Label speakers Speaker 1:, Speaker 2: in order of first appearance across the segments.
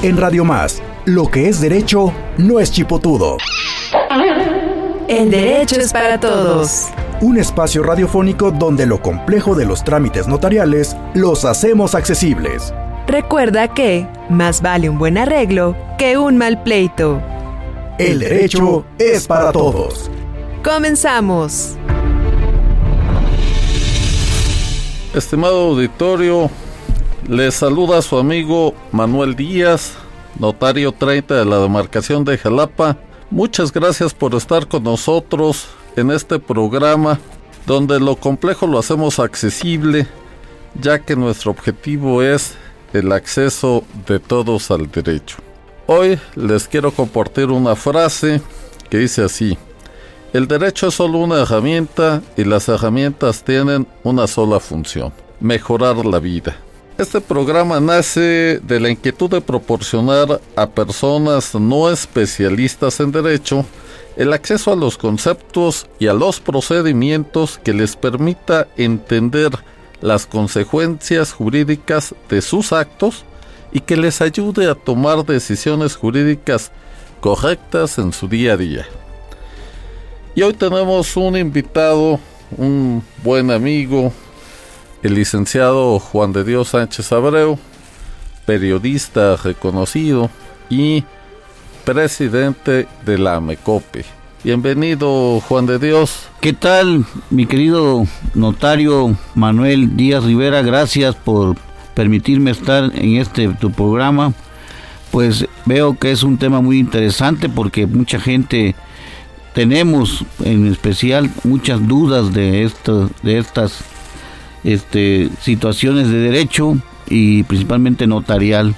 Speaker 1: En Radio Más, lo que es derecho no es chipotudo.
Speaker 2: El derecho es para todos.
Speaker 1: Un espacio radiofónico donde lo complejo de los trámites notariales los hacemos accesibles.
Speaker 2: Recuerda que más vale un buen arreglo que un mal pleito.
Speaker 1: El derecho es para todos.
Speaker 2: Comenzamos.
Speaker 3: Estimado auditorio, les saluda su amigo Manuel Díaz, notario 30 de la demarcación de Jalapa. Muchas gracias por estar con nosotros en este programa donde lo complejo lo hacemos accesible, ya que nuestro objetivo es el acceso de todos al derecho. Hoy les quiero compartir una frase que dice así. El derecho es solo una herramienta y las herramientas tienen una sola función, mejorar la vida. Este programa nace de la inquietud de proporcionar a personas no especialistas en derecho el acceso a los conceptos y a los procedimientos que les permita entender las consecuencias jurídicas de sus actos y que les ayude a tomar decisiones jurídicas correctas en su día a día. Y hoy tenemos un invitado, un buen amigo, el licenciado Juan de Dios Sánchez Abreu, periodista reconocido y presidente de la MECOPE. Bienvenido Juan de Dios.
Speaker 4: ¿Qué tal mi querido notario Manuel Díaz Rivera? Gracias por permitirme estar en este tu programa, pues veo que es un tema muy interesante porque mucha gente tenemos en especial muchas dudas de esto, de estas este, situaciones de derecho y principalmente notarial.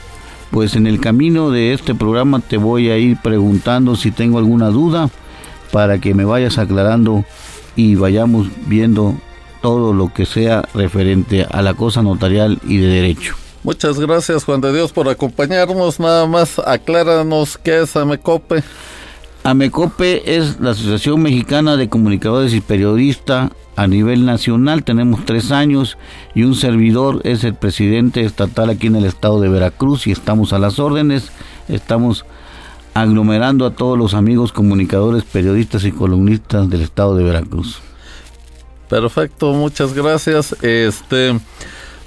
Speaker 4: Pues en el camino de este programa te voy a ir preguntando si tengo alguna duda para que me vayas aclarando y vayamos viendo todo lo que sea referente a la cosa notarial y de derecho.
Speaker 3: Muchas gracias Juan de Dios por acompañarnos. Nada más acláranos qué es AMECOPE.
Speaker 4: AMECOPE es la Asociación Mexicana de Comunicadores y Periodistas a nivel nacional. Tenemos tres años y un servidor es el presidente estatal aquí en el estado de Veracruz y estamos a las órdenes. Estamos aglomerando a todos los amigos comunicadores, periodistas y columnistas del estado de Veracruz.
Speaker 3: Perfecto, muchas gracias. Este,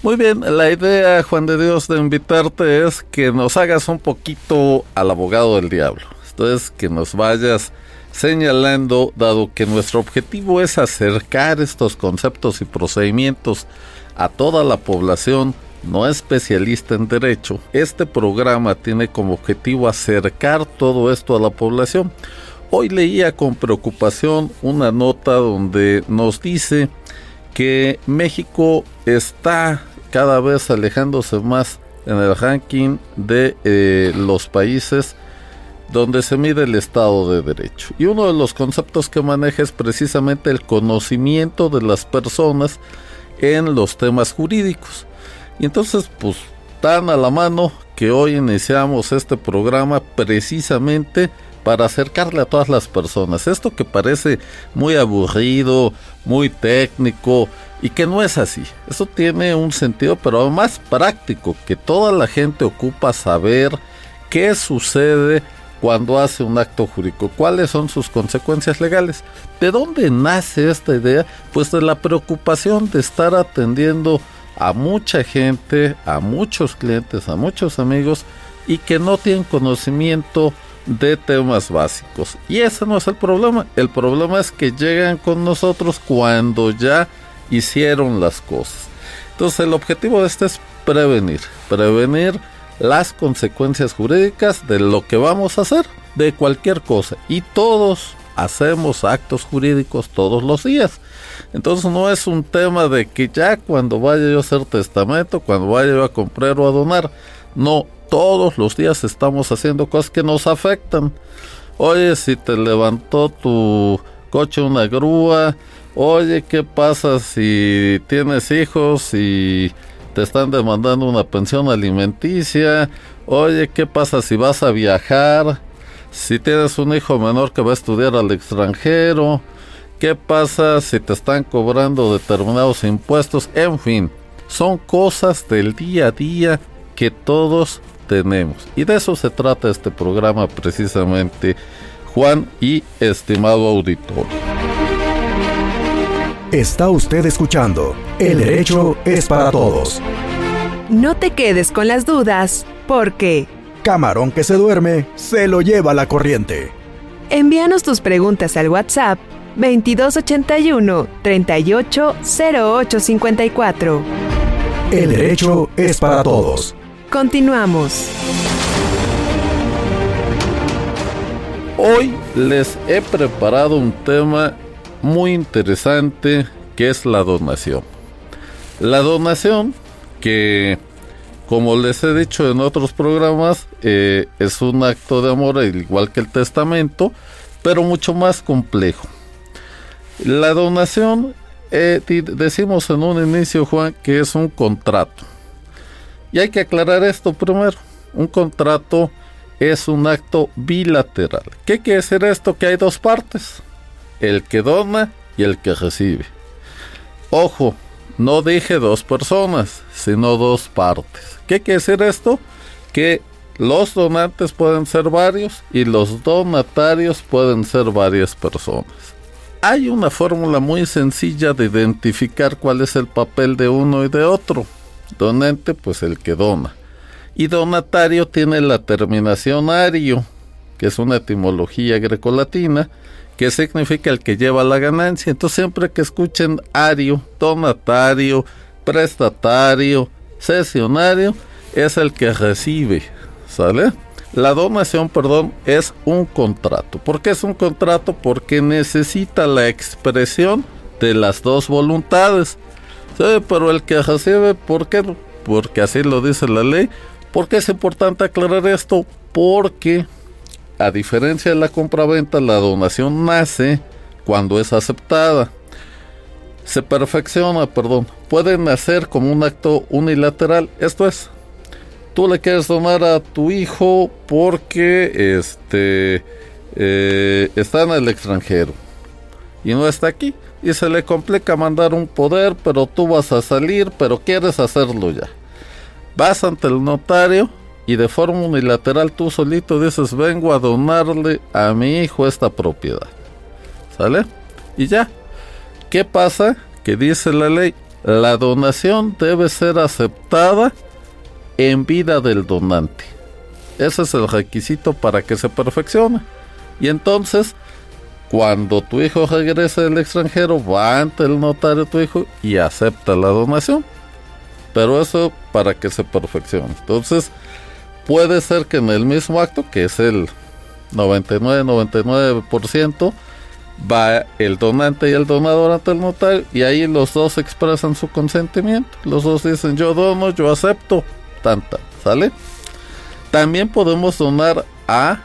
Speaker 3: muy bien, la idea, Juan de Dios, de invitarte es que nos hagas un poquito al abogado del diablo. Esto es que nos vayas señalando, dado que nuestro objetivo es acercar estos conceptos y procedimientos a toda la población no especialista en derecho, este programa tiene como objetivo acercar todo esto a la población. Hoy leía con preocupación una nota donde nos dice que México está cada vez alejándose más en el ranking de eh, los países donde se mide el Estado de Derecho. Y uno de los conceptos que maneja es precisamente el conocimiento de las personas en los temas jurídicos. Y entonces, pues, tan a la mano que hoy iniciamos este programa precisamente para acercarle a todas las personas. Esto que parece muy aburrido, muy técnico y que no es así. Eso tiene un sentido, pero más práctico, que toda la gente ocupa saber qué sucede cuando hace un acto jurídico, cuáles son sus consecuencias legales. ¿De dónde nace esta idea? Pues de la preocupación de estar atendiendo a mucha gente, a muchos clientes, a muchos amigos y que no tienen conocimiento de temas básicos. Y ese no es el problema. El problema es que llegan con nosotros cuando ya hicieron las cosas. Entonces el objetivo de este es prevenir. Prevenir las consecuencias jurídicas de lo que vamos a hacer, de cualquier cosa. Y todos hacemos actos jurídicos todos los días. Entonces no es un tema de que ya cuando vaya yo a hacer testamento, cuando vaya yo a comprar o a donar. No, todos los días estamos haciendo cosas que nos afectan. Oye, si te levantó tu coche una grúa, oye, ¿qué pasa si tienes hijos y te están demandando una pensión alimenticia? Oye, ¿qué pasa si vas a viajar? Si tienes un hijo menor que va a estudiar al extranjero, ¿qué pasa si te están cobrando determinados impuestos? En fin, son cosas del día a día que todos tenemos. Y de eso se trata este programa precisamente, Juan y estimado auditor.
Speaker 1: Está usted escuchando El derecho es para todos.
Speaker 2: No te quedes con las dudas, porque...
Speaker 1: Camarón que se duerme, se lo lleva la corriente.
Speaker 2: Envíanos tus preguntas al WhatsApp 2281 380854.
Speaker 1: El derecho es para todos.
Speaker 2: Continuamos.
Speaker 3: Hoy les he preparado un tema muy interesante que es la donación. La donación que, como les he dicho en otros programas, eh, es un acto de amor igual que el testamento, pero mucho más complejo. La donación, eh, decimos en un inicio, Juan, que es un contrato. Y hay que aclarar esto primero. Un contrato es un acto bilateral. ¿Qué quiere decir esto? Que hay dos partes el que dona y el que recibe. Ojo, no dije dos personas, sino dos partes. ¿Qué quiere decir esto? Que los donantes pueden ser varios y los donatarios pueden ser varias personas. Hay una fórmula muy sencilla de identificar cuál es el papel de uno y de otro. Donante, pues el que dona. Y donatario tiene la terminación ario, que es una etimología grecolatina, que significa el que lleva la ganancia. Entonces siempre que escuchen ario, donatario, prestatario, sesionario, es el que recibe, ¿sale? La donación, perdón, es un contrato. ¿Por qué es un contrato? Porque necesita la expresión de las dos voluntades. ¿Sí? Pero el que recibe, ¿por qué? Porque así lo dice la ley. ¿Por qué es importante aclarar esto? Porque a diferencia de la compraventa, la donación nace cuando es aceptada. Se perfecciona, perdón. Puede nacer como un acto unilateral. Esto es, tú le quieres donar a tu hijo porque este eh, está en el extranjero y no está aquí y se le complica mandar un poder, pero tú vas a salir, pero quieres hacerlo ya. Vas ante el notario y de forma unilateral tú solito dices vengo a donarle a mi hijo esta propiedad. ¿Sale? Y ya. ¿Qué pasa? Que dice la ley, la donación debe ser aceptada en vida del donante. Ese es el requisito para que se perfeccione. Y entonces, cuando tu hijo regrese del extranjero, va ante el notario tu hijo y acepta la donación. Pero eso para que se perfeccione. Entonces, puede ser que en el mismo acto, que es el 99-99%, va el donante y el donador ante el notario y ahí los dos expresan su consentimiento. Los dos dicen yo dono, yo acepto, tanta, ¿sale? También podemos donar a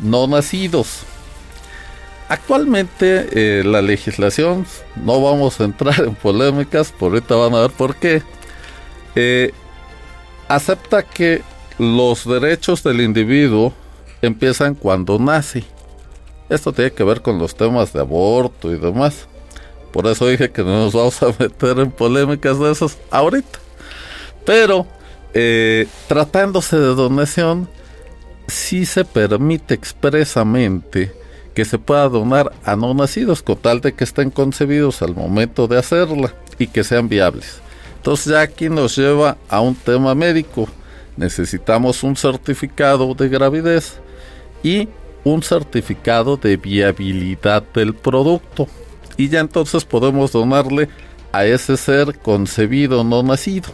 Speaker 3: no nacidos. Actualmente eh, la legislación, no vamos a entrar en polémicas, por ahorita van a ver por qué, eh, acepta que los derechos del individuo empiezan cuando nace. Esto tiene que ver con los temas de aborto y demás. Por eso dije que no nos vamos a meter en polémicas de esos ahorita. Pero eh, tratándose de donación, sí se permite expresamente que se pueda donar a no nacidos con tal de que estén concebidos al momento de hacerla y que sean viables. Entonces ya aquí nos lleva a un tema médico necesitamos un certificado de gravidez y un certificado de viabilidad del producto. Y ya entonces podemos donarle a ese ser concebido no nacido.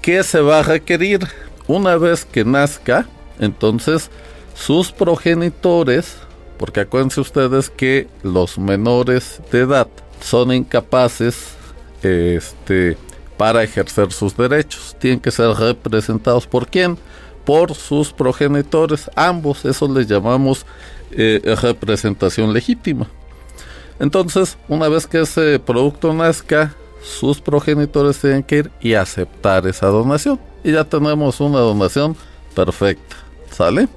Speaker 3: ¿Qué se va a requerir? Una vez que nazca, entonces sus progenitores, porque acuérdense ustedes que los menores de edad son incapaces este, para ejercer sus derechos. Tienen que ser representados por quién? Por sus progenitores, ambos, eso les llamamos eh, representación legítima. Entonces, una vez que ese producto nazca, sus progenitores tienen que ir y aceptar esa donación. Y ya tenemos una donación perfecta. ¿Sale?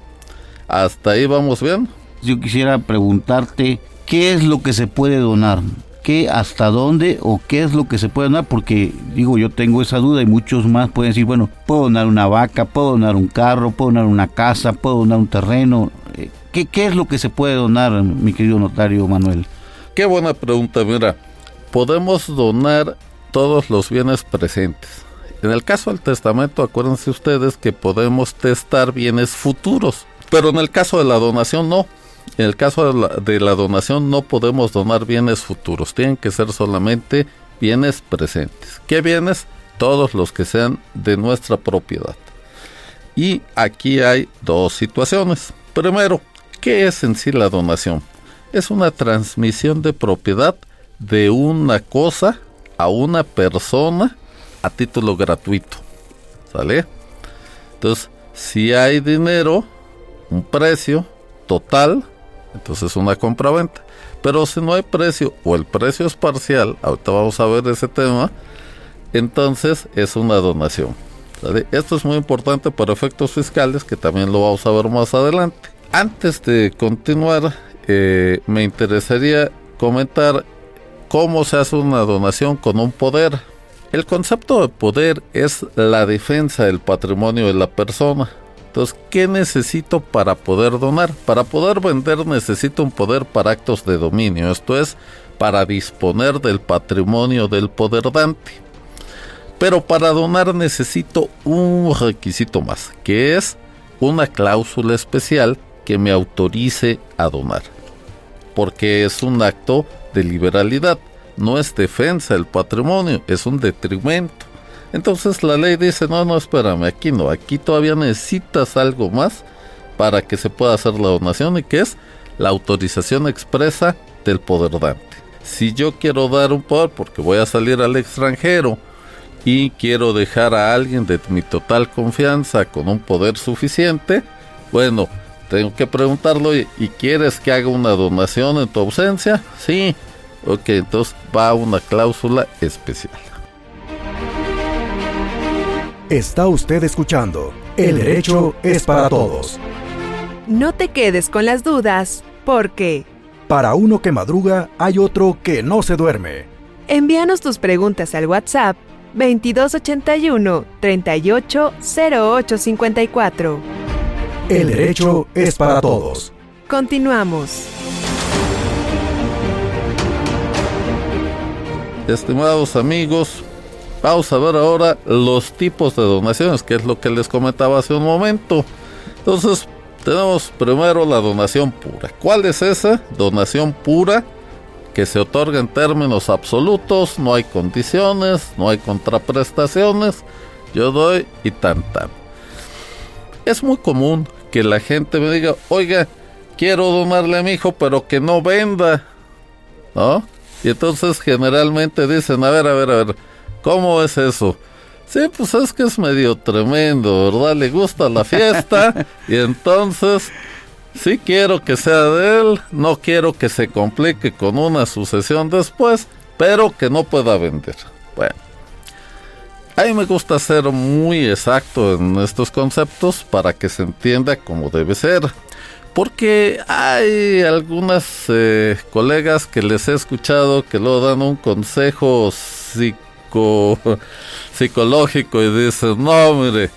Speaker 3: Hasta ahí vamos bien.
Speaker 4: Yo quisiera preguntarte, ¿qué es lo que se puede donar? Hasta dónde o qué es lo que se puede donar, porque digo, yo tengo esa duda y muchos más pueden decir, bueno, puedo donar una vaca, puedo donar un carro, puedo donar una casa, puedo donar un terreno. Eh, ¿Qué, qué es lo que se puede donar, mi querido notario Manuel?
Speaker 3: Qué buena pregunta, mira, podemos donar todos los bienes presentes. En el caso del testamento, acuérdense ustedes que podemos testar bienes futuros, pero en el caso de la donación no. En el caso de la, donación no podemos donar bienes futuros, tienen que ser solamente bienes presentes. ¿Qué bienes? Todos los que sean de nuestra propiedad. Y aquí hay dos situaciones. Primero, ¿qué es en sí la donación? Es una transmisión de propiedad de una cosa a una persona a título gratuito. ¿Sale? Entonces, si hay dinero, un precio total, entonces una compra-venta. Pero si no hay precio o el precio es parcial, ahorita vamos a ver ese tema, entonces es una donación. Esto es muy importante para efectos fiscales, que también lo vamos a ver más adelante. Antes de continuar, eh, me interesaría comentar cómo se hace una donación con un poder. El concepto de poder es la defensa del patrimonio de la persona. Entonces, ¿qué necesito para poder donar? Para poder vender necesito un poder para actos de dominio, esto es, para disponer del patrimonio del poder dante. Pero para donar necesito un requisito más, que es una cláusula especial que me autorice a donar. Porque es un acto de liberalidad, no es defensa del patrimonio, es un detrimento. Entonces la ley dice, no, no, espérame, aquí no, aquí todavía necesitas algo más para que se pueda hacer la donación y que es la autorización expresa del poder dante. Si yo quiero dar un poder porque voy a salir al extranjero y quiero dejar a alguien de mi total confianza con un poder suficiente, bueno, tengo que preguntarlo y, quieres que haga una donación en tu ausencia? Sí, ok, entonces va una cláusula especial.
Speaker 1: Está usted escuchando El Derecho es para Todos.
Speaker 2: No te quedes con las dudas, porque...
Speaker 1: Para uno que madruga, hay otro que no se duerme.
Speaker 2: Envíanos tus preguntas al WhatsApp 2281 380854.
Speaker 1: El derecho es para todos.
Speaker 2: Continuamos.
Speaker 3: Estimados amigos, Vamos a ver ahora los tipos de donaciones, que es lo que les comentaba hace un momento. Entonces, tenemos primero la donación pura. ¿Cuál es esa? Donación pura que se otorga en términos absolutos, no hay condiciones, no hay contraprestaciones. Yo doy y tan tan. Es muy común que la gente me diga, oiga, quiero donarle a mi hijo, pero que no venda. ¿No? Y entonces generalmente dicen, a ver, a ver, a ver, ¿Cómo es eso? Sí, pues es que es medio tremendo, ¿verdad? Le gusta la fiesta y entonces sí quiero que sea de él, no quiero que se complique con una sucesión después, pero que no pueda vender. Bueno, a mí me gusta ser muy exacto en estos conceptos para que se entienda como debe ser. Porque hay algunas eh, colegas que les he escuchado que luego dan un consejo psicológico psicológico y dices, no, mire,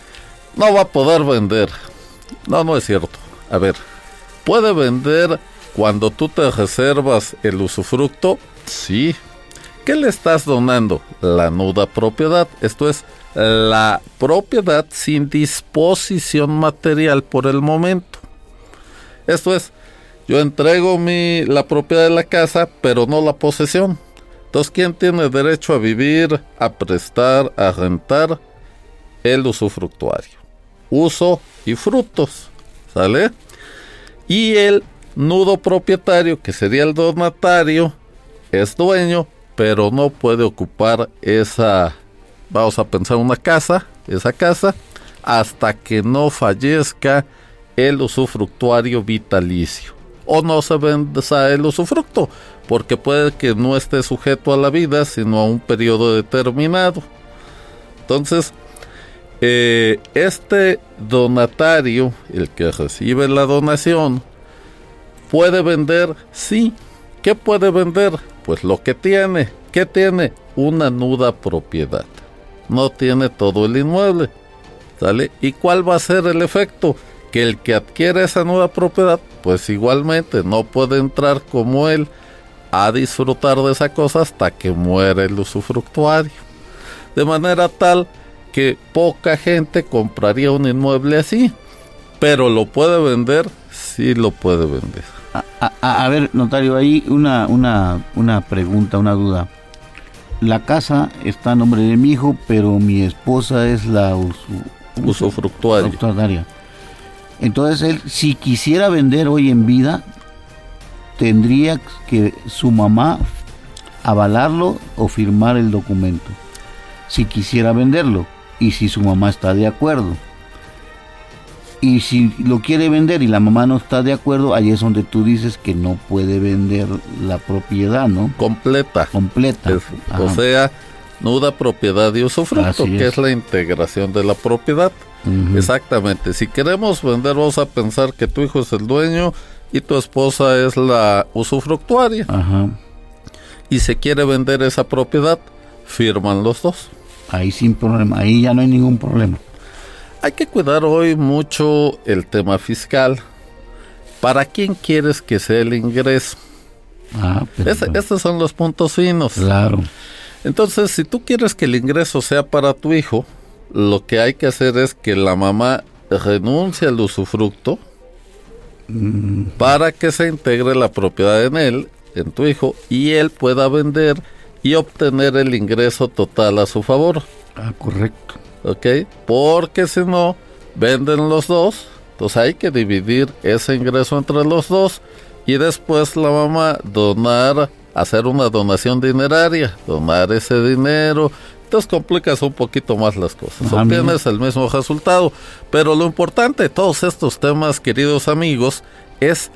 Speaker 3: no va a poder vender. No, no es cierto. A ver, ¿puede vender cuando tú te reservas el usufructo? Sí. ¿Qué le estás donando? La nuda propiedad. Esto es la propiedad sin disposición material por el momento. Esto es, yo entrego mi, la propiedad de la casa, pero no la posesión. Entonces, ¿quién tiene derecho a vivir, a prestar, a rentar? El usufructuario. Uso y frutos. ¿Sale? Y el nudo propietario, que sería el donatario, es dueño, pero no puede ocupar esa, vamos a pensar, una casa, esa casa, hasta que no fallezca el usufructuario vitalicio. O no se venda el usufructo porque puede que no esté sujeto a la vida, sino a un periodo determinado. Entonces, eh, este donatario, el que recibe la donación, puede vender, sí, ¿Qué puede vender? Pues lo que tiene. ¿Qué tiene? Una nuda propiedad. No tiene todo el inmueble. ¿Sale? ¿Y cuál va a ser el efecto? Que el que adquiere esa nuda propiedad, pues igualmente no puede entrar como él a disfrutar de esa cosa hasta que muere el usufructuario. De manera tal que poca gente compraría un inmueble así, pero lo puede vender, sí lo puede vender.
Speaker 4: A, ver, notario, ahí una, una, una pregunta, una duda. La casa está a nombre de mi hijo, pero mi esposa es la
Speaker 3: usufructuaria.
Speaker 4: Entonces, él, si quisiera vender hoy en vida, tendría que su mamá avalarlo o firmar el documento. Si quisiera venderlo y si su mamá está de acuerdo. Y si lo quiere vender y la mamá no está de acuerdo, ahí es donde tú dices que no puede vender la propiedad, ¿no?
Speaker 3: Completa.
Speaker 4: Completa.
Speaker 3: o sea, nuda propiedad y usufructo, que es. la integración de la propiedad. Exactamente. Si queremos vender, vamos a pensar que tu hijo es el dueño y tu esposa es la usufructuaria. Ajá. Y se quiere vender esa propiedad, firman los dos.
Speaker 4: Ahí sin problema, ahí ya no hay ningún problema.
Speaker 3: Hay que cuidar hoy mucho el tema fiscal. ¿Para quién quieres que sea el ingreso? Ah, estos son los puntos finos.
Speaker 4: Claro.
Speaker 3: Entonces, si tú quieres que el ingreso sea para tu hijo, lo que hay que hacer es que la mamá renuncie al usufructo mm. para que se integre la propiedad en él, en tu hijo, y él pueda vender y obtener el ingreso total a su favor.
Speaker 4: Ah, correcto.
Speaker 3: ¿Ok? Porque si no, venden los dos, entonces hay que dividir ese ingreso entre los dos y después la mamá donar, hacer una donación dineraria, donar ese dinero. Entonces complicas un poquito más las cosas. Ah, Obtienes el mismo resultado. Pero lo importante de todos estos temas, queridos amigos, es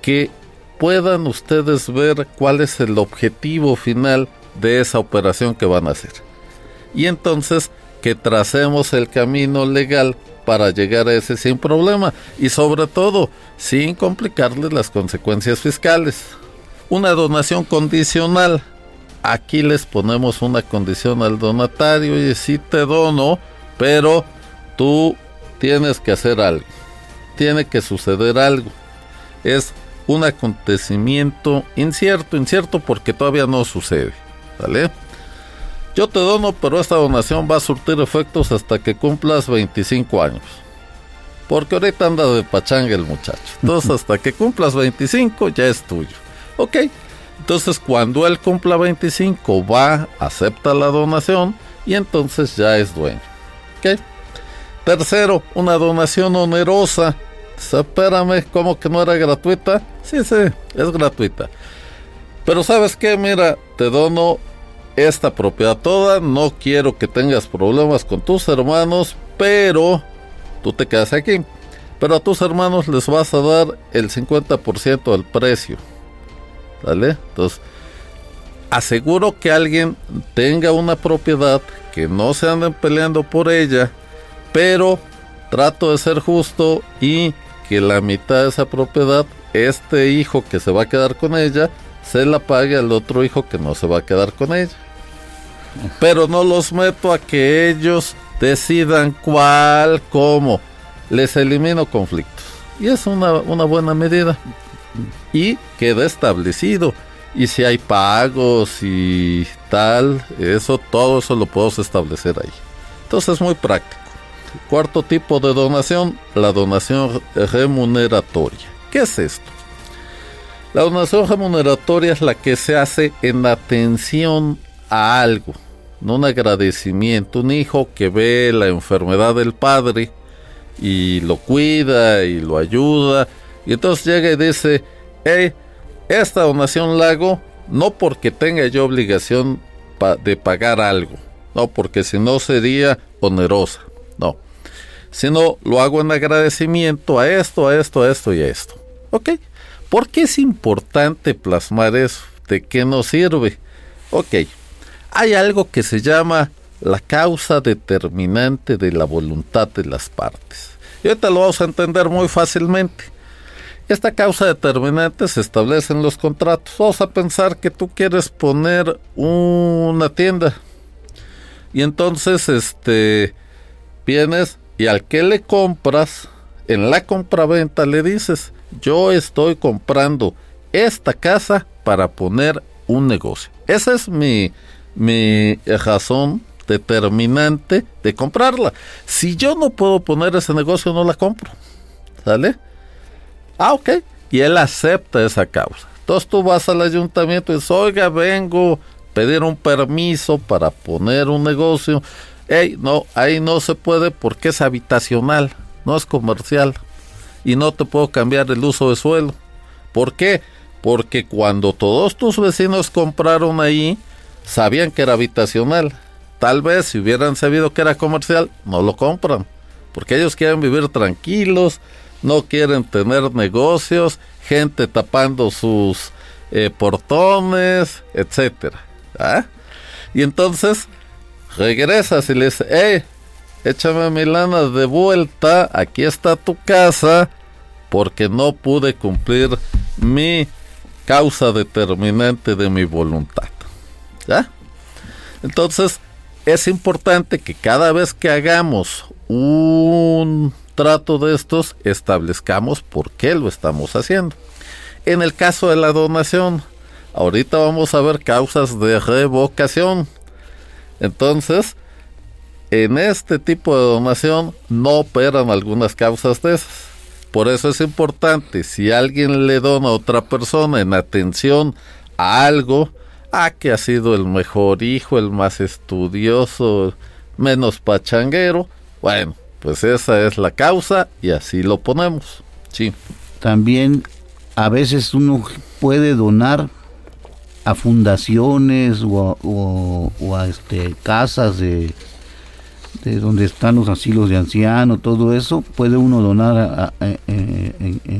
Speaker 3: que puedan ustedes ver cuál es el objetivo final de esa operación que van a hacer. Y entonces que tracemos el camino legal para llegar a ese sin problema y sobre todo sin complicarles las consecuencias fiscales. Una donación condicional. Aquí les ponemos una condición al donatario y si te dono, pero tú tienes que hacer algo. Tiene que suceder algo. Es un acontecimiento incierto, incierto porque todavía no sucede. ¿Vale? Yo te dono, pero esta donación va a surtir efectos hasta que cumplas 25 años. Porque ahorita anda de pachanga el muchacho. Entonces, hasta que cumplas 25 ya es tuyo. Ok. Entonces, cuando él cumpla 25, va, acepta la donación y entonces ya es dueño. Ok. Tercero, una donación onerosa. Espérame, ¿cómo que no era gratuita? Sí, sí, es gratuita. Pero sabes qué, mira, te dono esta propiedad toda, no quiero que tengas problemas con tus hermanos, pero tú te quedas aquí. Pero a tus hermanos les vas a dar el 50% del precio. ¿Vale? Entonces, aseguro que alguien tenga una propiedad, que no se anden peleando por ella, pero trato de ser justo y que la mitad de esa propiedad, este hijo que se va a quedar con ella, se la pague al otro hijo que no se va a quedar con ella. Pero no los meto a que ellos decidan cuál, cómo. Les elimino conflictos. Y es una, una buena medida. Y queda establecido. Y si hay pagos y tal, eso, todo eso lo podemos establecer ahí. Entonces es muy práctico. Cuarto tipo de donación, la donación remuneratoria. ¿Qué es esto? La donación remuneratoria es la que se hace en atención a algo, no un agradecimiento. Un hijo que ve la enfermedad del padre y lo cuida y lo ayuda, y entonces llega y dice: hey, esta donación la hago no porque tenga yo obligación de pagar algo, no, porque si no sería onerosa, no, sino lo hago en agradecimiento a esto, a esto, a esto y a esto. ¿Ok? ¿Por qué es importante plasmar eso? ¿De qué nos sirve? Ok, hay algo que se llama la causa determinante de la voluntad de las partes. Y ahorita lo vamos a entender muy fácilmente. Esta causa determinante se establece en los contratos. Vamos a pensar que tú quieres poner una tienda y entonces este vienes y al que le compras en la compraventa le dices, "Yo estoy comprando esta casa para poner un negocio." Esa es mi mi razón determinante de comprarla. Si yo no puedo poner ese negocio, no la compro. ¿Sale? Ah, ok. Y él acepta esa causa. Entonces tú vas al ayuntamiento y dices, oiga, vengo a pedir un permiso para poner un negocio. Ey, no, ahí no se puede porque es habitacional, no es comercial. Y no te puedo cambiar el uso de suelo. ¿Por qué? Porque cuando todos tus vecinos compraron ahí, sabían que era habitacional. Tal vez si hubieran sabido que era comercial, no lo compran. Porque ellos quieren vivir tranquilos, no quieren tener negocios, gente tapando sus eh, portones, etcétera. ¿ah? Y entonces regresas y le dices, hey, échame mi lana de vuelta, aquí está tu casa, porque no pude cumplir mi causa determinante de mi voluntad. ¿Ya? Entonces, es importante que cada vez que hagamos un trato de estos, establezcamos por qué lo estamos haciendo. En el caso de la donación, ahorita vamos a ver causas de revocación. Entonces, en este tipo de donación no operan algunas causas de esas. Por eso es importante, si alguien le dona a otra persona en atención a algo, a que ha sido el mejor hijo, el más estudioso, menos pachanguero, bueno, pues esa es la causa y así lo ponemos. Sí.
Speaker 4: También a veces uno puede donar a fundaciones o a, este, casas de, de donde están los asilos de ancianos, todo eso, puede uno donar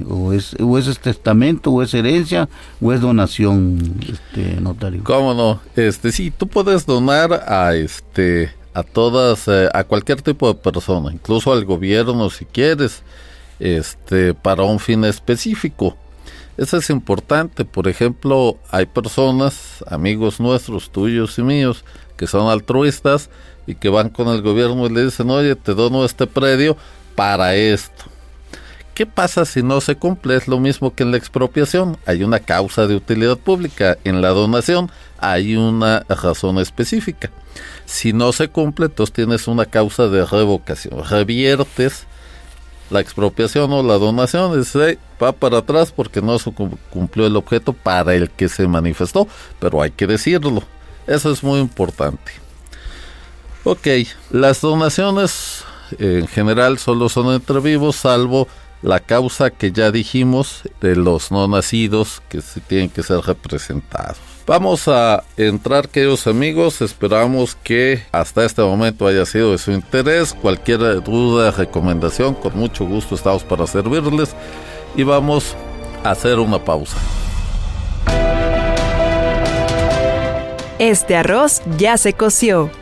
Speaker 4: o, es, o es testamento, o es herencia, o es donación, este notario.
Speaker 3: ¿Cómo no? Este, sí, tú puedes donar a este a todas, eh, a cualquier tipo de persona, incluso al gobierno si quieres, este, para un fin específico. Eso es importante. Por ejemplo, hay personas, amigos nuestros, tuyos y míos, que son altruistas y que van con el gobierno y le dicen, oye, te dono este predio para esto. ¿Qué pasa si no se cumple? Es lo mismo que en la expropiación. Hay una causa de utilidad pública. En la donación hay una razón específica. Si no se cumple, entonces tienes una causa de revocación. Reviertes la expropiación o la donación, dice, va para atrás porque no se cumplió el objeto para el que se manifestó, pero hay que decirlo. Eso es muy importante. Ok, las donaciones en general solo son entre vivos, salvo la causa que ya dijimos de los no nacidos que tienen que ser representados. Vamos a entrar, queridos amigos. Esperamos que hasta este momento haya sido de su interés. Cualquier duda, recomendación, con mucho gusto estamos para servirles. Y vamos a hacer una pausa.
Speaker 2: Este arroz ya se coció.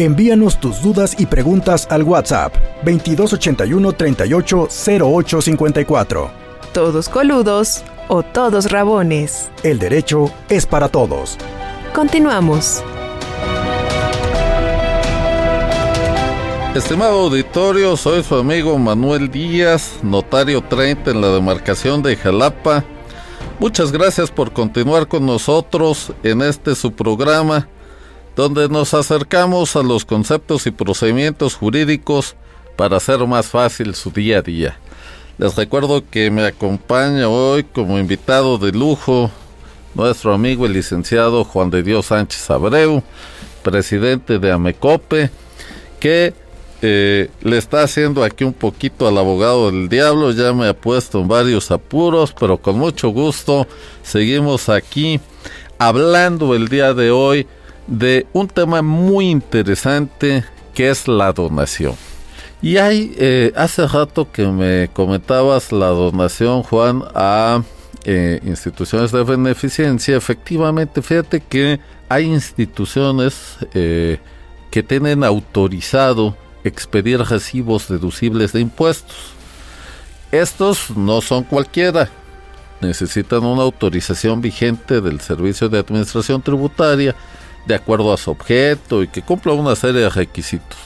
Speaker 1: Envíanos tus dudas y preguntas al WhatsApp 2281 38
Speaker 2: Todos coludos o todos rabones.
Speaker 1: El derecho es para todos.
Speaker 2: Continuamos.
Speaker 3: Estimado auditorio, soy su amigo Manuel Díaz, notario 30 en la demarcación de Jalapa. Muchas gracias por continuar con nosotros en este su programa donde nos acercamos a los conceptos y procedimientos jurídicos para hacer más fácil su día a día. Les recuerdo que me acompaña hoy como invitado de lujo nuestro amigo el licenciado Juan de Dios Sánchez Abreu, presidente de Amecope, que eh, le está haciendo aquí un poquito al abogado del diablo, ya me ha puesto en varios apuros, pero con mucho gusto seguimos aquí hablando el día de hoy de un tema muy interesante que es la donación. Y hay, eh, hace rato que me comentabas la donación, Juan, a eh, instituciones de beneficencia, efectivamente, fíjate que hay instituciones eh, que tienen autorizado expedir recibos deducibles de impuestos. Estos no son cualquiera, necesitan una autorización vigente del Servicio de Administración Tributaria de acuerdo a su objeto y que cumpla una serie de requisitos.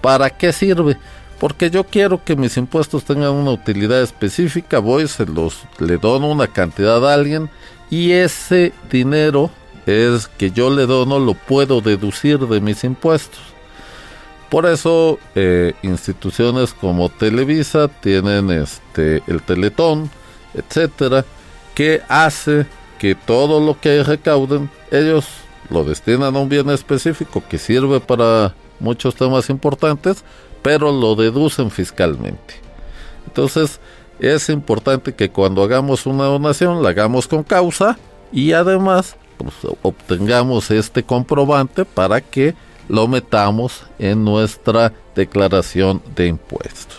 Speaker 3: ¿Para qué sirve? Porque yo quiero que mis impuestos tengan una utilidad específica, voy, se los le dono una cantidad a alguien y ese dinero es que yo le dono lo puedo deducir de mis impuestos. Por eso eh, instituciones como Televisa tienen este el Teletón, etcétera, que hace que todo lo que recauden ellos lo destinan a un bien específico que sirve para muchos temas importantes, pero lo deducen fiscalmente. Entonces, es importante que cuando hagamos una donación la hagamos con causa y además pues, obtengamos este comprobante para que lo metamos en nuestra declaración de impuestos.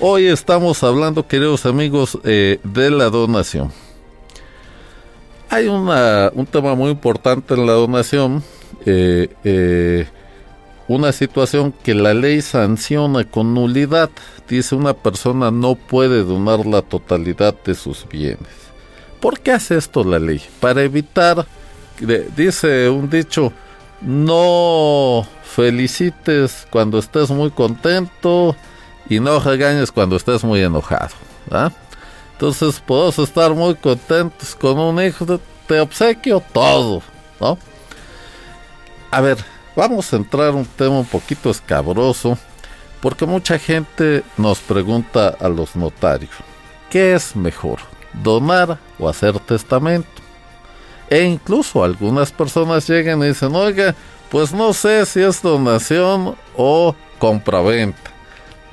Speaker 3: Hoy estamos hablando, queridos amigos, eh, de la donación. Hay una, un tema muy importante en la donación, eh, eh, una situación que la ley sanciona con nulidad. Dice una persona no puede donar la totalidad de sus bienes. ¿Por qué hace esto la ley? Para evitar, dice un dicho, no felicites cuando estés muy contento y no regañes cuando estés muy enojado. Entonces podemos estar muy contentos con un hijo, te obsequio todo, ¿no? A ver, vamos a entrar en un tema un poquito escabroso, porque mucha gente nos pregunta a los notarios, ¿qué es mejor, donar o hacer testamento? E incluso algunas personas llegan y dicen, oiga, pues no sé si es donación o compraventa.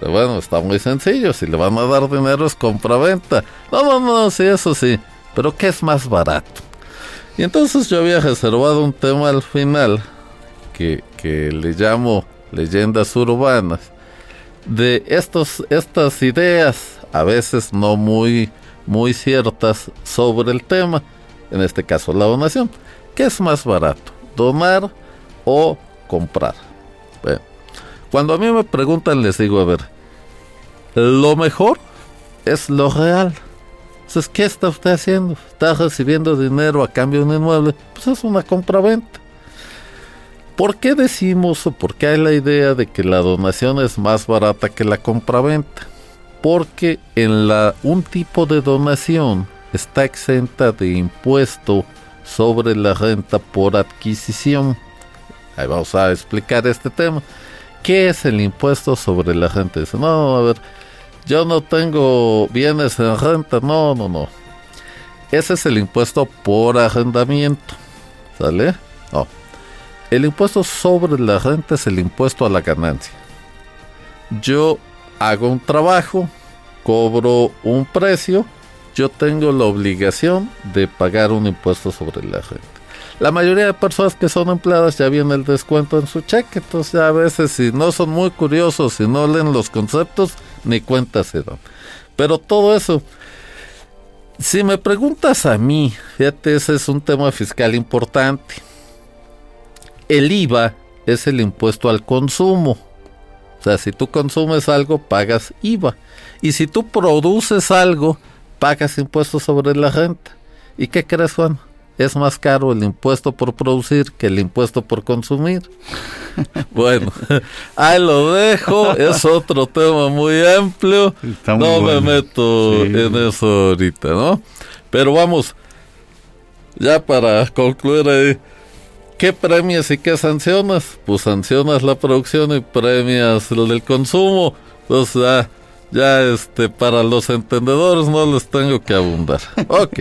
Speaker 3: Bueno, está muy sencillo, si le van a dar dinero es compraventa. No, no, no, sí, eso sí, pero ¿qué es más barato? Y entonces yo había reservado un tema al final que, que le llamo leyendas urbanas de estos, estas ideas, a veces no muy, muy ciertas, sobre el tema, en este caso la donación. ¿Qué es más barato? ¿Donar o comprar? Cuando a mí me preguntan les digo, a ver, lo mejor es lo real. Entonces, ¿qué está usted haciendo? ¿Está recibiendo dinero a cambio de un inmueble? Pues es una compra-venta. ¿Por qué decimos o por qué hay la idea de que la donación es más barata que la compraventa? Porque en la un tipo de donación está exenta de impuesto sobre la renta por adquisición. Ahí vamos a explicar este tema. ¿Qué es el impuesto sobre la renta? Dice, no, a ver, yo no tengo bienes en renta. No, no, no. Ese es el impuesto por arrendamiento. ¿Sale? No. El impuesto sobre la renta es el impuesto a la ganancia. Yo hago un trabajo, cobro un precio, yo tengo la obligación de pagar un impuesto sobre la renta. La mayoría de personas que son empleadas ya viene el descuento en su cheque, entonces a veces si no son muy curiosos, si no leen los conceptos, ni cuenta se dan. Pero todo eso, si me preguntas a mí, fíjate, ese es un tema fiscal importante el IVA es el impuesto al consumo. O sea, si tú consumes algo, pagas IVA. Y si tú produces algo, pagas impuestos sobre la renta. ¿Y qué crees, Juan? Es más caro el impuesto por producir que el impuesto por consumir. bueno, ahí lo dejo. Es otro tema muy amplio. no me meto en eso ahorita, ¿no? Pero vamos, ya para concluir ahí ¿Qué premias y qué sancionas? Pues sancionas la producción y premias el del consumo. Pues ya, ya este, para los entendedores no les tengo que abundar. Ok.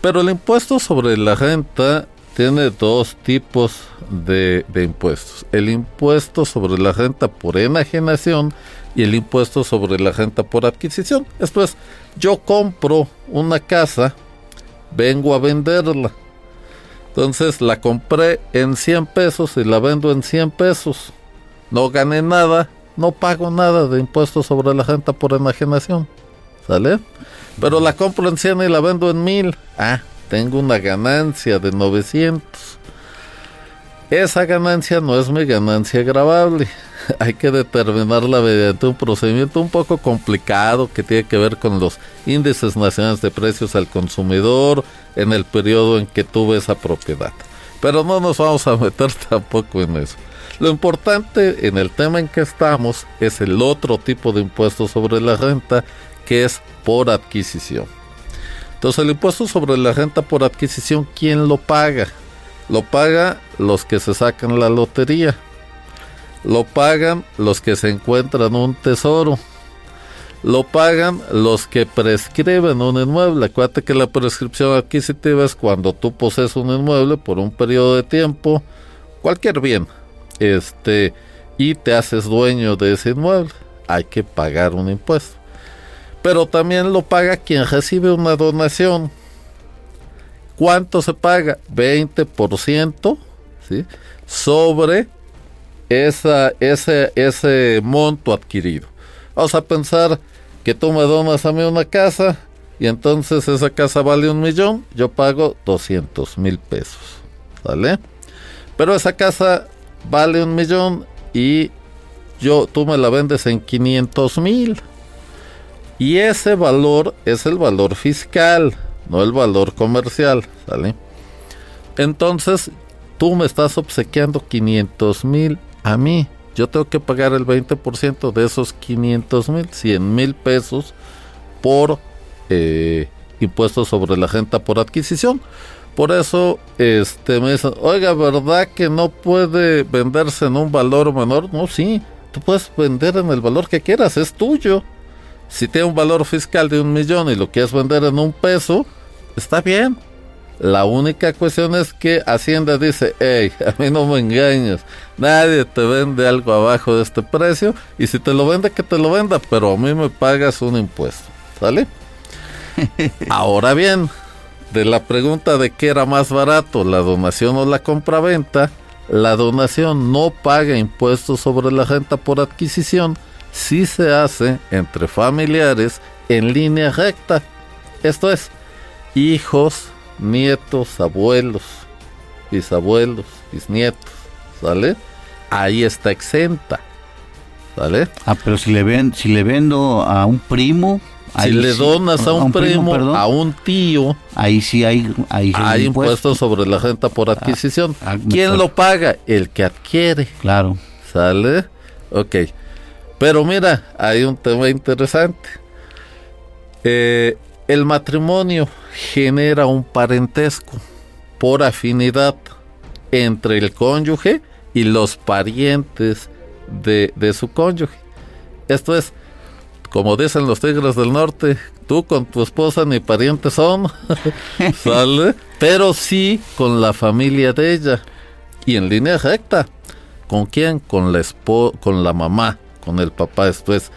Speaker 3: Pero el impuesto sobre la renta tiene dos tipos de, de, impuestos. El impuesto sobre la renta por enajenación y el impuesto sobre la renta por adquisición. Esto es, yo compro una casa, vengo a venderla. Entonces la compré en 100 pesos y la vendo en 100 pesos. No gané nada, no pago nada de impuestos sobre la renta por enajenación. ¿Sale? Pero la compro en 100 y la vendo en 1000. Ah, tengo una ganancia de 900. Esa ganancia no es mi ganancia grabable. Hay que determinarla mediante un procedimiento un poco complicado que tiene que ver con los índices nacionales de precios al consumidor en el periodo en que tuve esa propiedad. Pero no nos vamos a meter tampoco en eso. Lo importante en el tema en que estamos es el otro tipo de impuesto sobre la renta que es por adquisición. Entonces el impuesto sobre la renta por adquisición, ¿quién lo paga? Lo paga los que se sacan la lotería. Lo pagan los que se encuentran un tesoro. Lo pagan los que prescriben un inmueble. Acuérdate que la prescripción adquisitiva es cuando tú posees un inmueble por un periodo de tiempo, cualquier bien, este, y te haces dueño de ese inmueble. Hay que pagar un impuesto pero también lo paga quien recibe una donación. ¿Cuánto se paga? 20% ¿sí? sobre esa, ese, ese monto adquirido. Vamos a pensar que tú me donas a mí una casa y entonces esa casa vale un millón, yo pago 200 mil pesos. ¿Vale? Pero esa casa vale un millón y yo, tú me la vendes en 500 mil. Y ese valor es el valor fiscal, no el valor comercial, ¿sale? Entonces, tú me estás obsequiando 500 mil a mí. Yo tengo que pagar el 20% de esos 500 mil, 100 mil pesos por eh, impuestos sobre la renta por adquisición. Por eso este, me dicen, oiga, ¿verdad que no puede venderse en un valor menor? No, sí, tú puedes vender en el valor que quieras, es tuyo. Si tiene un valor fiscal de un millón y lo quieres vender en un peso, está bien. La única cuestión es que Hacienda dice, hey, a mí no me engañas, nadie te vende algo abajo de este precio y si te lo vende, que te lo venda, pero a mí me pagas un impuesto, ¿sale? Ahora bien, de la pregunta de qué era más barato, la donación o la compraventa, la donación no paga impuestos sobre la renta por adquisición, si se hace entre familiares en línea recta. Esto es, hijos, nietos, abuelos, bisabuelos, bisnietos, ¿sale? Ahí está exenta, ¿sale?
Speaker 4: Ah, pero si le, ven, si le vendo a un primo...
Speaker 3: Si le donas a un, primo, a un tío,
Speaker 4: ahí sí hay,
Speaker 3: hay impuestos sobre la renta por ah, adquisición. Ah, ¿Quién lo paga? El que adquiere.
Speaker 4: Claro.
Speaker 3: ¿Sale? Ok. Pero mira, hay un tema interesante. Eh, el matrimonio genera un parentesco por afinidad entre el cónyuge y los parientes de, su cónyuge. Esto es, como dicen los tigres del norte, tú con tu esposa ni parientes son, ¿sale? Pero sí con la familia de ella. Y en línea recta. ¿Con quién? Con la, con la mamá con el papá. Esto es,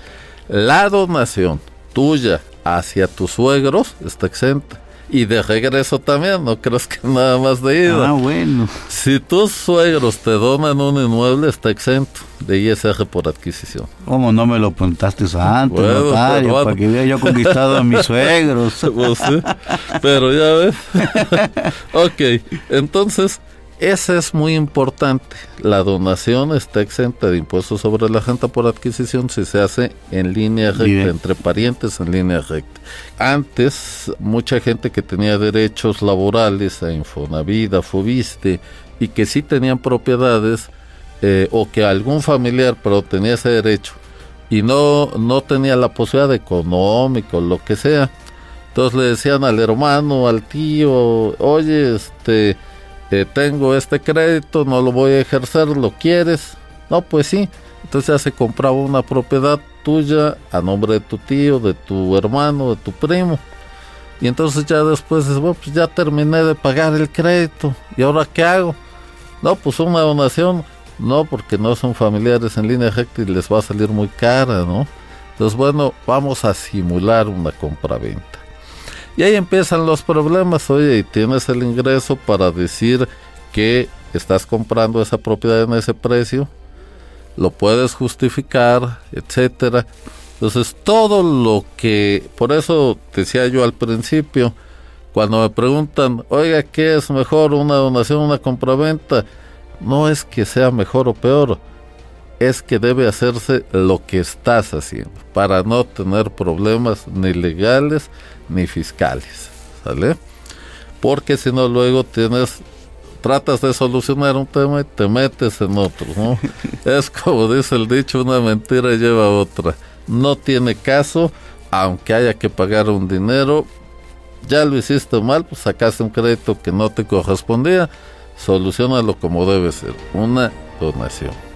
Speaker 3: la donación tuya hacia tus suegros está exenta. Y de regreso también, no crees que nada más de ida.
Speaker 4: Ah, bueno.
Speaker 3: Si tus suegros te donan un inmueble, está exento de ISR por adquisición.
Speaker 4: ¿Cómo no me lo preguntaste antes, notario, para que hubiera yo conquistado a mis suegros?
Speaker 3: Pues pero ya ves. ok, entonces, ese es muy importante. La donación está exenta de impuestos sobre la renta por adquisición si se hace en línea recta, entre parientes en línea recta. Antes, mucha gente que tenía derechos laborales a Infonavida, a Fobiste, y que sí tenían propiedades, eh, o que algún familiar, pero tenía ese derecho, y no, no tenía la posibilidad económica o lo que sea, entonces le decían al hermano, al tío, oye, este tengo este crédito, no lo voy a ejercer, ¿lo quieres? No, pues sí. Entonces ya se compraba una propiedad tuya a nombre de tu tío, de tu hermano, de tu primo. Y entonces ya después dices, bueno, pues ya terminé de pagar el crédito. ¿Y ahora qué hago? No, pues una donación. No, porque no son familiares en línea recta y les va a salir muy cara, ¿no? Entonces, bueno, vamos a simular una compra-venta. Y ahí empiezan los problemas. Oye, y tienes el ingreso para decir que estás comprando esa propiedad en ese precio. Lo puedes justificar, etcétera. Entonces, todo lo que, por eso decía yo al principio, cuando me preguntan, oiga, ¿qué es mejor, una donación una compraventa? No es que sea mejor o peor, es que debe hacerse lo que estás haciendo para no tener problemas ni legales ni fiscales, ¿sale? Porque si no luego tienes tratas de solucionar un tema y te metes en otro, ¿no? es como dice el dicho, una mentira lleva a otra no tiene caso, aunque haya que pagar un dinero, ya lo hiciste mal, pues sacaste un crédito que no te correspondía, solucionalo como debe ser, una donación.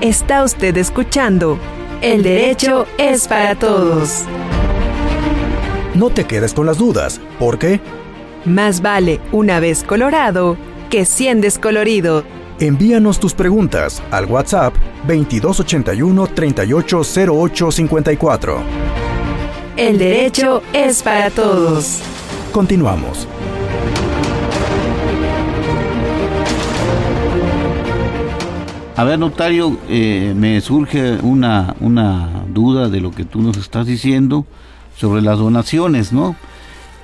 Speaker 2: Está usted escuchando El derecho es para todos.
Speaker 1: No te quedes con las dudas, porque
Speaker 2: más vale una vez colorado que cien descolorido.
Speaker 1: Envíanos tus preguntas al WhatsApp 2281 380854.
Speaker 2: El derecho es para todos.
Speaker 1: Continuamos.
Speaker 4: A ver, notario, eh, me surge una, una duda de lo que tú nos estás diciendo sobre las donaciones, ¿no?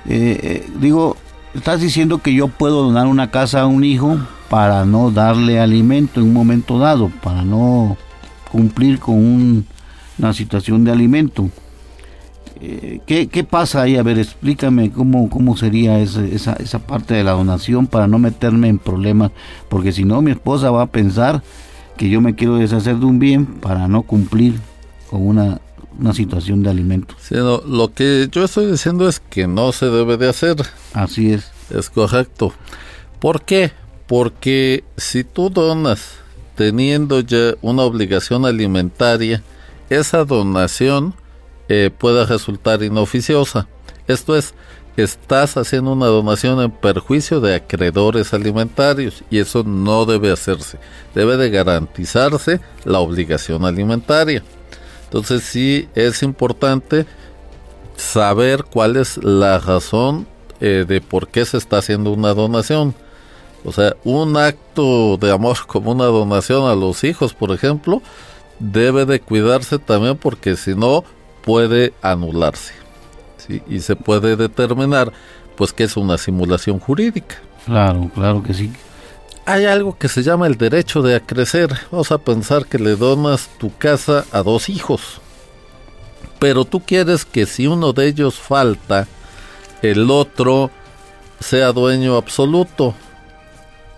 Speaker 4: Eh, eh, digo, estás diciendo que yo puedo donar una casa a un hijo para no darle alimento en un momento dado, para no cumplir con una situación de alimento. Eh, ¿qué, pasa ahí? A ver, explícame cómo, cómo sería esa, esa parte de la donación para no meterme en problemas, porque si no mi esposa va a pensar que yo me quiero deshacer de un bien para no cumplir con una, una situación de alimento.
Speaker 3: lo que yo estoy diciendo es que no se debe de hacer.
Speaker 4: Así es.
Speaker 3: Es correcto. ¿Por qué? Porque si tú donas teniendo ya una obligación alimentaria, esa donación eh, puede resultar inoficiosa. Esto es, estás haciendo una donación en perjuicio de acreedores alimentarios y eso no debe hacerse. Debe de garantizarse la obligación alimentaria. Entonces sí es importante saber cuál es la razón eh, de por qué se está haciendo una donación. O sea, un acto de amor como una donación a los hijos, por ejemplo, debe de cuidarse también porque si no puede anularse. Y se puede determinar pues que es una simulación jurídica.
Speaker 4: Claro, claro que sí.
Speaker 3: Hay algo que se llama el derecho de crecer. Vamos a pensar que le donas tu casa a dos hijos. Pero tú quieres que si uno de ellos falta, el otro sea dueño absoluto.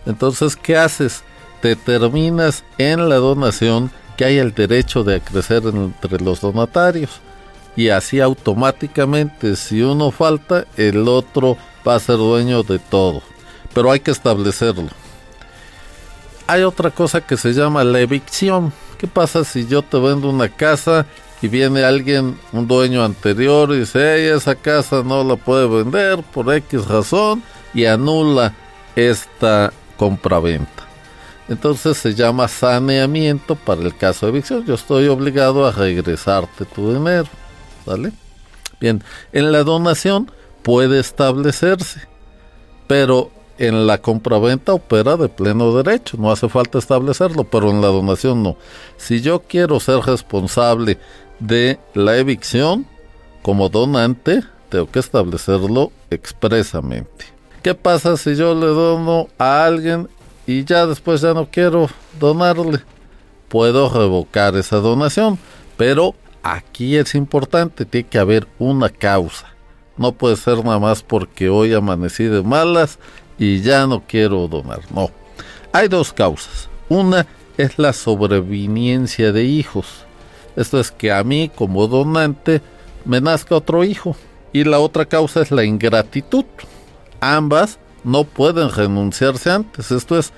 Speaker 3: Entonces, ¿qué haces? Determinas en la donación que hay el derecho de crecer entre los donatarios. Y así automáticamente, si uno falta, el otro va a ser dueño de todo. Pero hay que establecerlo. Hay otra cosa que se llama la evicción. ¿Qué pasa si yo te vendo una casa y viene alguien, un dueño anterior, y dice, esa casa no la puede vender por X razón y anula esta compraventa. Entonces se llama saneamiento para el caso de evicción. Yo estoy obligado a regresarte tu dinero. ¿Vale? Bien, en la donación puede establecerse, pero en la compraventa opera de pleno derecho, no hace falta establecerlo, pero en la donación no. Si yo quiero ser responsable de la evicción como donante, tengo que establecerlo expresamente. ¿Qué pasa si yo le dono a alguien y ya después ya no quiero donarle? Puedo revocar esa donación, pero aquí es importante, tiene que haber una causa. No puede ser nada más porque hoy amanecí de malas y ya no quiero donar. No. Hay dos causas. Una es la sobreviniencia de hijos. Esto es que a mí como donante me nazca otro hijo. Y la otra causa es la ingratitud. Ambas no pueden renunciarse antes. Esto es,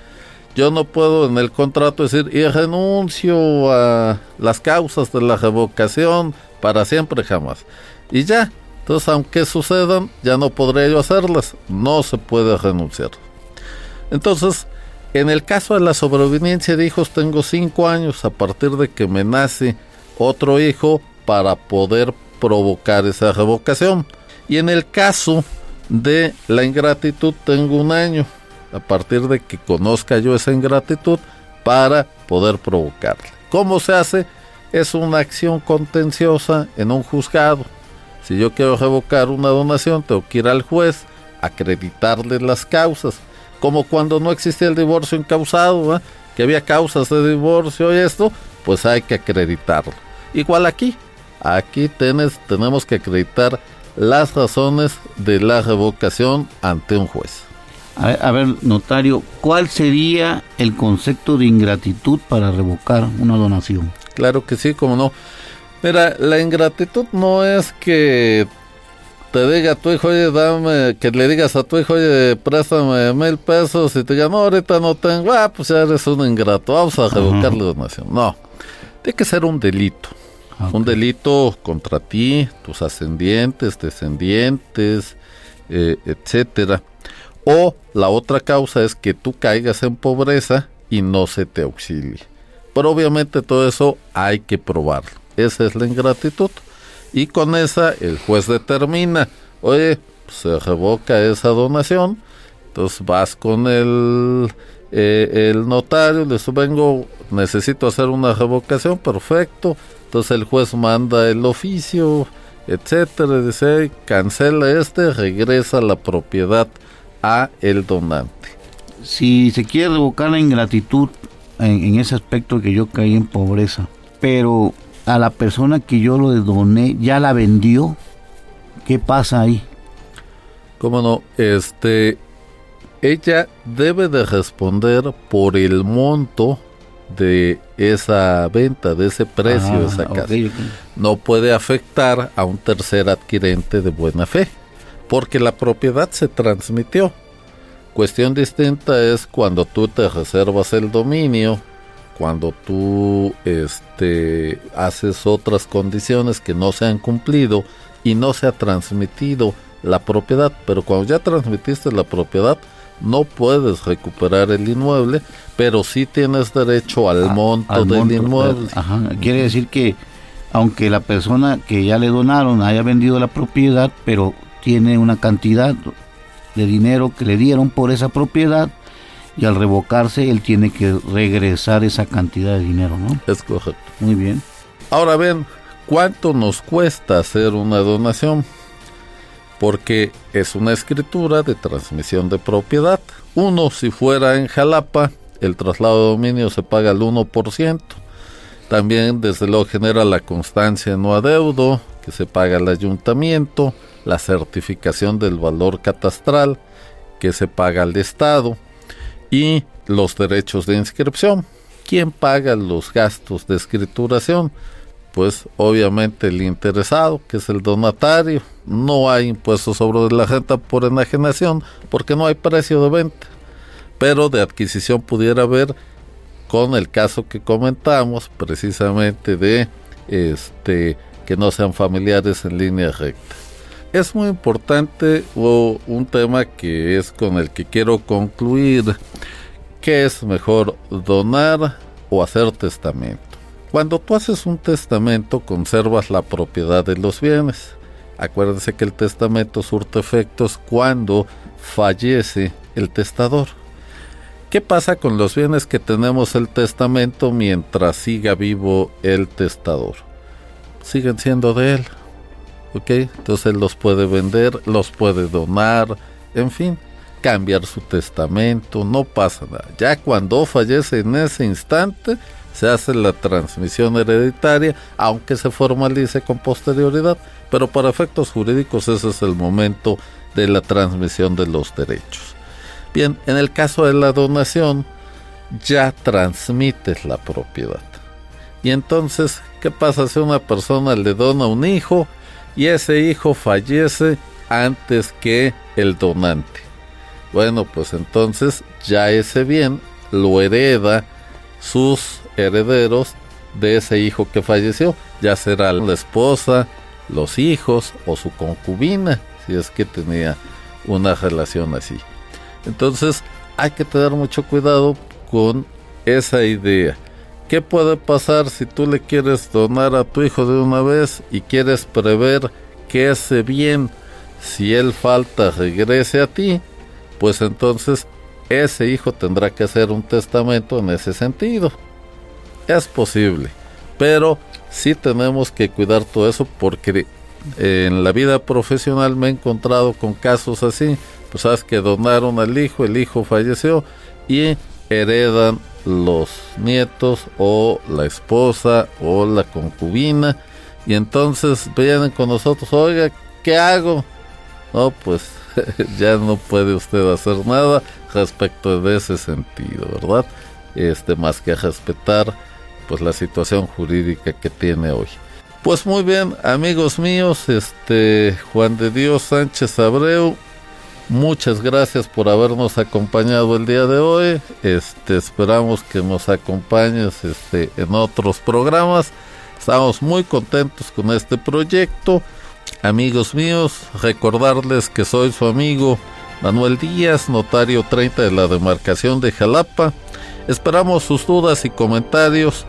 Speaker 3: Yo no puedo en el contrato decir, y renuncio a las causas de la revocación para siempre jamás. Y ya, entonces aunque sucedan, ya no podré yo hacerlas. No se puede renunciar. Entonces, en el caso de la sobrevivencia de hijos, tengo cinco años a partir de que me nace otro hijo para poder provocar esa revocación. Y en el caso de la ingratitud, tengo un año a partir de que conozca yo esa ingratitud para poder provocarla. ¿Cómo se hace? Es una acción contenciosa en un juzgado. Si yo quiero revocar una donación, tengo que ir al juez, acreditarle las causas, como cuando no existía el divorcio incausado, que había causas de divorcio y esto, pues hay que acreditarlo. Igual aquí, aquí tenemos que acreditar las razones de la revocación ante un juez.
Speaker 4: A ver, notario, ¿cuál sería el concepto de ingratitud para revocar una donación?
Speaker 3: Claro que sí, como no. Mira, la ingratitud no es que te diga a tu hijo, oye, dame, que le digas a tu hijo, oye, préstame mil pesos y te diga, no, ahorita no tengo, ah, pues ya eres un ingrato, vamos a revocar la donación. No, tiene que ser un delito. Un delito contra ti, tus ascendientes, descendientes, eh, etcétera. O la otra causa es que tú caigas en pobreza y no se te auxilie. Pero obviamente todo eso hay que probarlo. Esa es la ingratitud. Y con esa el juez determina, oye, se revoca esa donación. Entonces vas con el, eh, el notario, le vengo, necesito hacer una revocación, perfecto. Entonces el juez manda el oficio, etcétera, dice, cancela este, regresa la propiedad a el donante.
Speaker 4: Si se quiere revocar la ingratitud en, ese aspecto que yo caí en pobreza, pero a la persona que yo lo doné ya la vendió, ¿qué pasa ahí?
Speaker 3: ¿Cómo no? Este, ella debe de responder por el monto de esa venta, de ese precio de esa ah, casa. No puede afectar a un tercer adquirente de buena fe porque la propiedad se transmitió. Cuestión distinta es cuando tú te reservas el dominio, cuando tú este, haces otras condiciones que no se han cumplido y no se ha transmitido la propiedad, pero cuando ya transmitiste la propiedad, no puedes recuperar el inmueble, pero sí tienes derecho al monto del inmueble.
Speaker 4: Quiere decir que aunque la persona que ya le donaron haya vendido la propiedad, pero tiene una cantidad de dinero que le dieron por esa propiedad y al revocarse él tiene que regresar esa cantidad de dinero, ¿no?
Speaker 3: Es correcto.
Speaker 4: Muy bien.
Speaker 3: Ahora ven, ¿cuánto nos cuesta hacer una donación? Porque es una escritura de transmisión de propiedad. Uno, si fuera en Jalapa, el traslado de dominio se paga el 1%. También, desde luego, genera la constancia no adeudo, que se paga el ayuntamiento la certificación del valor catastral que se paga al Estado y los derechos de inscripción. ¿Quién paga los gastos de escrituración? Pues obviamente el interesado, que es el donatario. No hay impuestos sobre la renta por enajenación porque no hay precio de venta. Pero de adquisición pudiera haber con el caso que comentamos precisamente de este que no sean familiares en línea recta es muy importante o un tema que es con el que quiero concluir. ¿Qué es mejor, donar o hacer testamento? Cuando tú haces un testamento conservas la propiedad de los bienes. Acuérdense que el testamento surte efectos cuando fallece el testador. ¿Qué pasa con los bienes que tenemos el testamento mientras siga vivo el testador? Siguen siendo de él ¿ok? Entonces él los puede vender, los puede donar, en fin, cambiar su testamento, no pasa nada. Ya cuando fallece en ese instante, se hace la transmisión hereditaria, aunque se formalice con posterioridad, pero para efectos jurídicos ese es el momento de la transmisión de los derechos. Bien, en el caso de la donación, ya transmites la propiedad. Y entonces, ¿qué pasa si una persona le dona un hijo y ese hijo fallece antes que el donante. Bueno, pues entonces ya ese bien lo hereda sus herederos de ese hijo que falleció, ya será la esposa, los hijos o su concubina, si es que tenía una relación así. Entonces hay que tener mucho cuidado con esa idea. ¿Qué puede pasar si tú le quieres donar a tu hijo de una vez y quieres prever que ese bien, si él falta, regrese a ti? Pues entonces ese hijo tendrá que hacer un testamento en ese sentido. Es posible, pero sí tenemos que cuidar todo eso porque en la vida profesional me he encontrado con casos así, pues sabes que donaron al hijo, el hijo falleció y heredan los nietos o la esposa o la concubina y entonces vienen con nosotros, oiga, ¿qué hago? No, pues ya no puede usted hacer nada respecto de ese sentido, ¿verdad? Este más que respetar pues la situación jurídica que tiene hoy. Pues muy bien, amigos míos, este Juan de Dios Sánchez Abreu, muchas gracias por habernos acompañado el día de hoy. Este esperamos que nos acompañes este en otros programas. Estamos muy contentos con este proyecto. Amigos míos, recordarles que soy su amigo Manuel Díaz, notario 30 de la demarcación de Jalapa. Esperamos sus dudas y comentarios,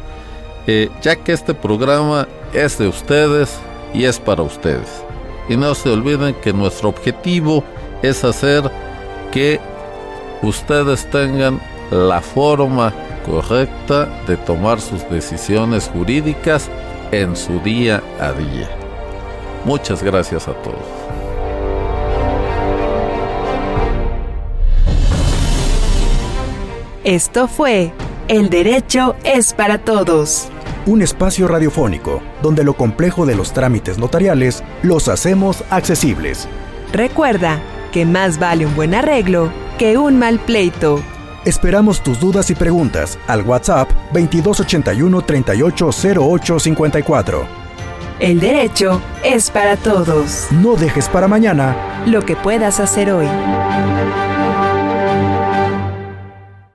Speaker 3: eh, ya que este programa es de ustedes y es para ustedes. Y no se olviden que nuestro objetivo es hacer que ustedes tengan la forma correcta de tomar sus decisiones jurídicas en su día a día. Muchas gracias a todos.
Speaker 2: Esto fue El Derecho es para Todos
Speaker 1: un espacio radiofónico donde lo complejo de los trámites notariales los hacemos accesibles.
Speaker 2: Recuerda que más vale un buen arreglo que un mal pleito.
Speaker 1: Esperamos tus dudas y preguntas al WhatsApp 2281 380854.
Speaker 2: El derecho es para todos.
Speaker 1: No dejes para mañana
Speaker 2: lo que puedas hacer hoy.